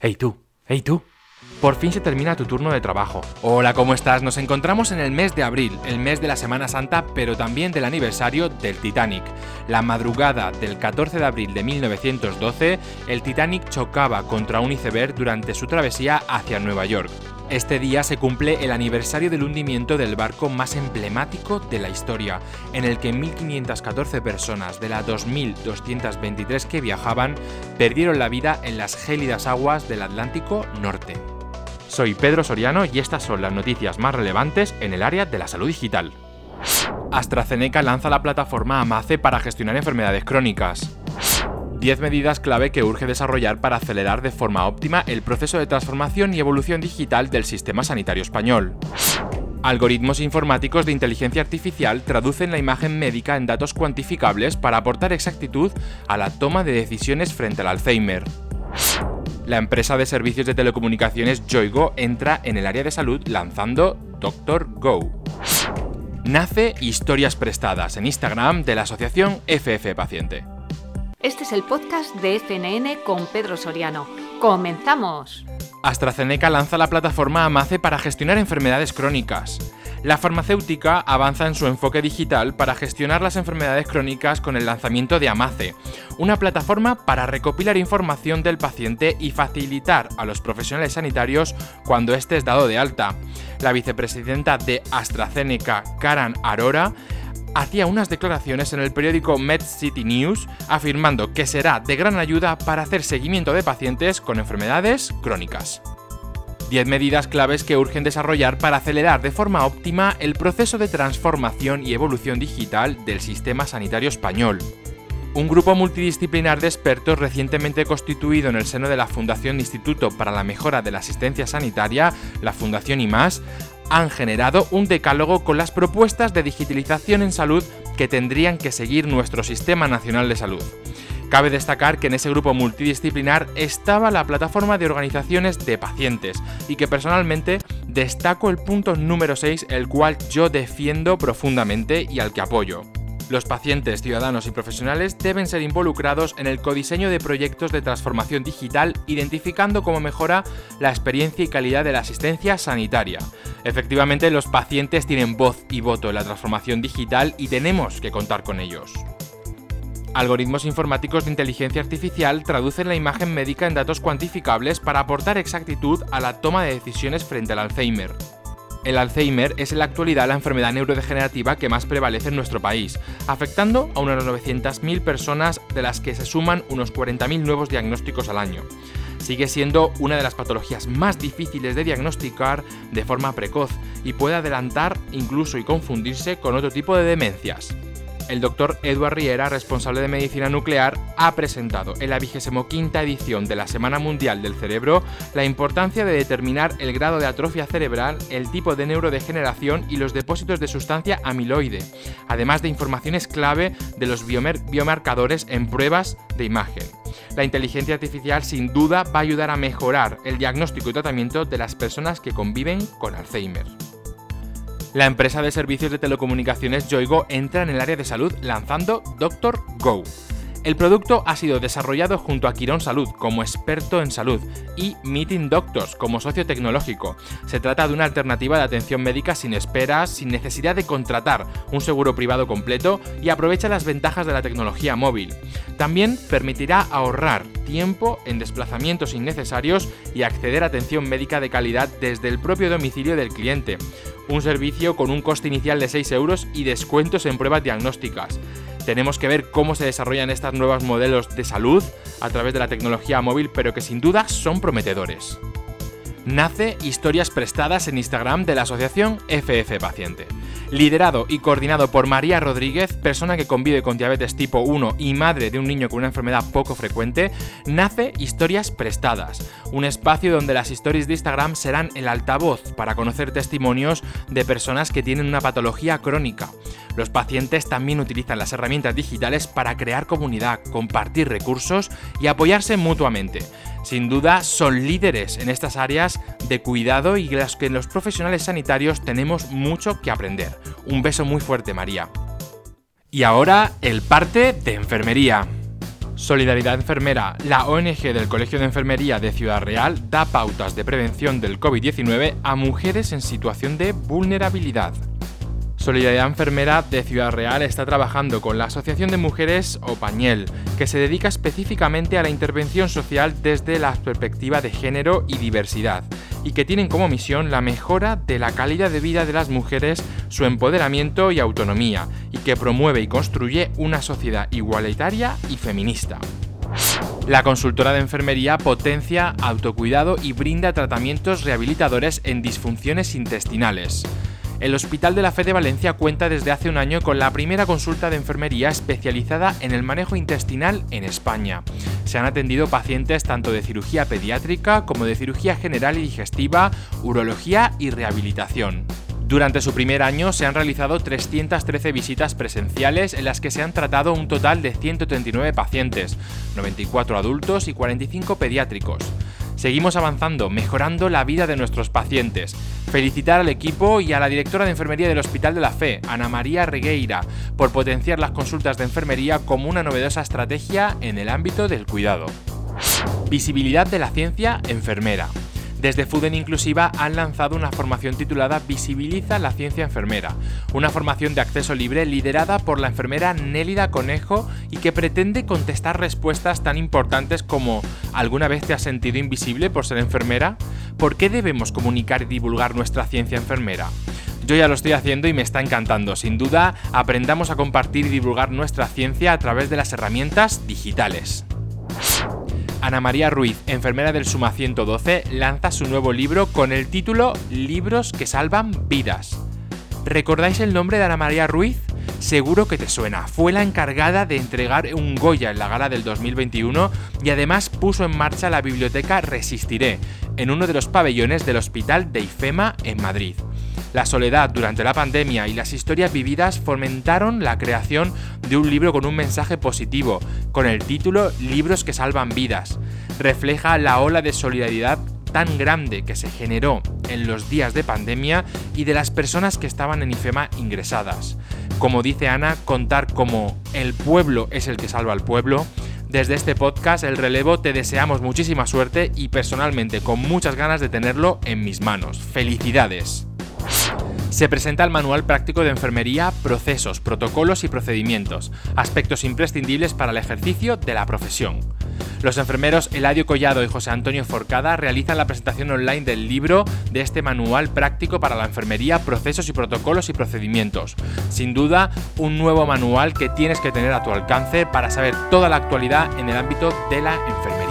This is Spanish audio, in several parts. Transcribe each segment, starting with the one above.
Hey tú, hey tú. Por fin se termina tu turno de trabajo. Hola, ¿cómo estás? Nos encontramos en el mes de abril, el mes de la Semana Santa, pero también del aniversario del Titanic. La madrugada del 14 de abril de 1912, el Titanic chocaba contra un iceberg durante su travesía hacia Nueva York. Este día se cumple el aniversario del hundimiento del barco más emblemático de la historia, en el que 1.514 personas de las 2.223 que viajaban perdieron la vida en las gélidas aguas del Atlántico Norte. Soy Pedro Soriano y estas son las noticias más relevantes en el área de la salud digital. AstraZeneca lanza la plataforma AMACE para gestionar enfermedades crónicas. 10 medidas clave que urge desarrollar para acelerar de forma óptima el proceso de transformación y evolución digital del sistema sanitario español. Algoritmos informáticos de inteligencia artificial traducen la imagen médica en datos cuantificables para aportar exactitud a la toma de decisiones frente al Alzheimer. La empresa de servicios de telecomunicaciones Joigo entra en el área de salud lanzando Doctor Go. Nace Historias Prestadas en Instagram de la asociación FF Paciente. Este es el podcast de FNN con Pedro Soriano. ¡Comenzamos! AstraZeneca lanza la plataforma AMACE para gestionar enfermedades crónicas. La farmacéutica avanza en su enfoque digital para gestionar las enfermedades crónicas con el lanzamiento de AMACE, una plataforma para recopilar información del paciente y facilitar a los profesionales sanitarios cuando éste es dado de alta. La vicepresidenta de AstraZeneca, Karan Arora, hacía unas declaraciones en el periódico Med City News afirmando que será de gran ayuda para hacer seguimiento de pacientes con enfermedades crónicas. 10 medidas claves que urgen desarrollar para acelerar de forma óptima el proceso de transformación y evolución digital del sistema sanitario español. Un grupo multidisciplinar de expertos recientemente constituido en el seno de la Fundación Instituto para la Mejora de la Asistencia Sanitaria, la Fundación IMAS, han generado un decálogo con las propuestas de digitalización en salud que tendrían que seguir nuestro Sistema Nacional de Salud. Cabe destacar que en ese grupo multidisciplinar estaba la plataforma de organizaciones de pacientes y que personalmente destaco el punto número 6, el cual yo defiendo profundamente y al que apoyo. Los pacientes, ciudadanos y profesionales deben ser involucrados en el codiseño de proyectos de transformación digital, identificando cómo mejora la experiencia y calidad de la asistencia sanitaria. Efectivamente, los pacientes tienen voz y voto en la transformación digital y tenemos que contar con ellos. Algoritmos informáticos de inteligencia artificial traducen la imagen médica en datos cuantificables para aportar exactitud a la toma de decisiones frente al Alzheimer. El Alzheimer es en la actualidad la enfermedad neurodegenerativa que más prevalece en nuestro país, afectando a unas 900.000 personas de las que se suman unos 40.000 nuevos diagnósticos al año. Sigue siendo una de las patologías más difíciles de diagnosticar de forma precoz y puede adelantar incluso y confundirse con otro tipo de demencias el doctor Edward Riera, responsable de medicina nuclear, ha presentado en la 25 edición de la Semana Mundial del Cerebro la importancia de determinar el grado de atrofia cerebral, el tipo de neurodegeneración y los depósitos de sustancia amiloide, además de informaciones clave de los biomarcadores en pruebas de imagen. La inteligencia artificial sin duda va a ayudar a mejorar el diagnóstico y tratamiento de las personas que conviven con Alzheimer. La empresa de servicios de telecomunicaciones Joigo entra en el área de salud lanzando Doctor Go. El producto ha sido desarrollado junto a Quirón Salud como experto en salud y Meeting Doctors como socio tecnológico. Se trata de una alternativa de atención médica sin esperas, sin necesidad de contratar un seguro privado completo y aprovecha las ventajas de la tecnología móvil. También permitirá ahorrar tiempo en desplazamientos innecesarios y acceder a atención médica de calidad desde el propio domicilio del cliente. Un servicio con un coste inicial de 6 euros y descuentos en pruebas diagnósticas. Tenemos que ver cómo se desarrollan estos nuevos modelos de salud a través de la tecnología móvil, pero que sin duda son prometedores. Nace Historias Prestadas en Instagram de la asociación FF Paciente liderado y coordinado por María Rodríguez, persona que convive con diabetes tipo 1 y madre de un niño con una enfermedad poco frecuente, nace Historias Prestadas, un espacio donde las historias de Instagram serán el altavoz para conocer testimonios de personas que tienen una patología crónica. Los pacientes también utilizan las herramientas digitales para crear comunidad, compartir recursos y apoyarse mutuamente. Sin duda son líderes en estas áreas de cuidado y las que los profesionales sanitarios tenemos mucho que aprender. Un beso muy fuerte, María. Y ahora el parte de enfermería. Solidaridad Enfermera, la ONG del Colegio de Enfermería de Ciudad Real, da pautas de prevención del COVID-19 a mujeres en situación de vulnerabilidad. Solidaridad Enfermera de Ciudad Real está trabajando con la Asociación de Mujeres Opañel, que se dedica específicamente a la intervención social desde la perspectiva de género y diversidad, y que tienen como misión la mejora de la calidad de vida de las mujeres, su empoderamiento y autonomía, y que promueve y construye una sociedad igualitaria y feminista. La consultora de enfermería potencia autocuidado y brinda tratamientos rehabilitadores en disfunciones intestinales. El Hospital de la Fe de Valencia cuenta desde hace un año con la primera consulta de enfermería especializada en el manejo intestinal en España. Se han atendido pacientes tanto de cirugía pediátrica como de cirugía general y digestiva, urología y rehabilitación. Durante su primer año se han realizado 313 visitas presenciales en las que se han tratado un total de 139 pacientes, 94 adultos y 45 pediátricos. Seguimos avanzando, mejorando la vida de nuestros pacientes. Felicitar al equipo y a la directora de enfermería del Hospital de la Fe, Ana María Regueira, por potenciar las consultas de enfermería como una novedosa estrategia en el ámbito del cuidado. Visibilidad de la ciencia enfermera. Desde Fuden Inclusiva han lanzado una formación titulada Visibiliza la ciencia enfermera, una formación de acceso libre liderada por la enfermera Nélida Conejo y que pretende contestar respuestas tan importantes como ¿alguna vez te has sentido invisible por ser enfermera? ¿Por qué debemos comunicar y divulgar nuestra ciencia enfermera? Yo ya lo estoy haciendo y me está encantando. Sin duda, aprendamos a compartir y divulgar nuestra ciencia a través de las herramientas digitales. Ana María Ruiz, enfermera del Suma 112, lanza su nuevo libro con el título Libros que salvan vidas. ¿Recordáis el nombre de Ana María Ruiz? Seguro que te suena. Fue la encargada de entregar un Goya en la gala del 2021 y además puso en marcha la biblioteca Resistiré, en uno de los pabellones del Hospital de Ifema en Madrid. La soledad durante la pandemia y las historias vividas fomentaron la creación de un libro con un mensaje positivo, con el título Libros que salvan vidas. Refleja la ola de solidaridad tan grande que se generó en los días de pandemia y de las personas que estaban en IFEMA ingresadas. Como dice Ana, contar como el pueblo es el que salva al pueblo. Desde este podcast, El Relevo, te deseamos muchísima suerte y personalmente con muchas ganas de tenerlo en mis manos. ¡Felicidades! Se presenta el Manual Práctico de Enfermería, Procesos, Protocolos y Procedimientos, aspectos imprescindibles para el ejercicio de la profesión. Los enfermeros Eladio Collado y José Antonio Forcada realizan la presentación online del libro de este manual práctico para la enfermería, procesos y protocolos y procedimientos. Sin duda, un nuevo manual que tienes que tener a tu alcance para saber toda la actualidad en el ámbito de la enfermería.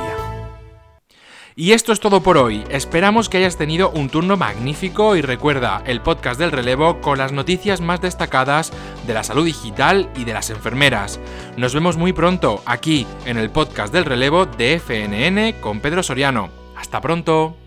Y esto es todo por hoy. Esperamos que hayas tenido un turno magnífico y recuerda el podcast del relevo con las noticias más destacadas de la salud digital y de las enfermeras. Nos vemos muy pronto aquí en el podcast del relevo de FNN con Pedro Soriano. Hasta pronto.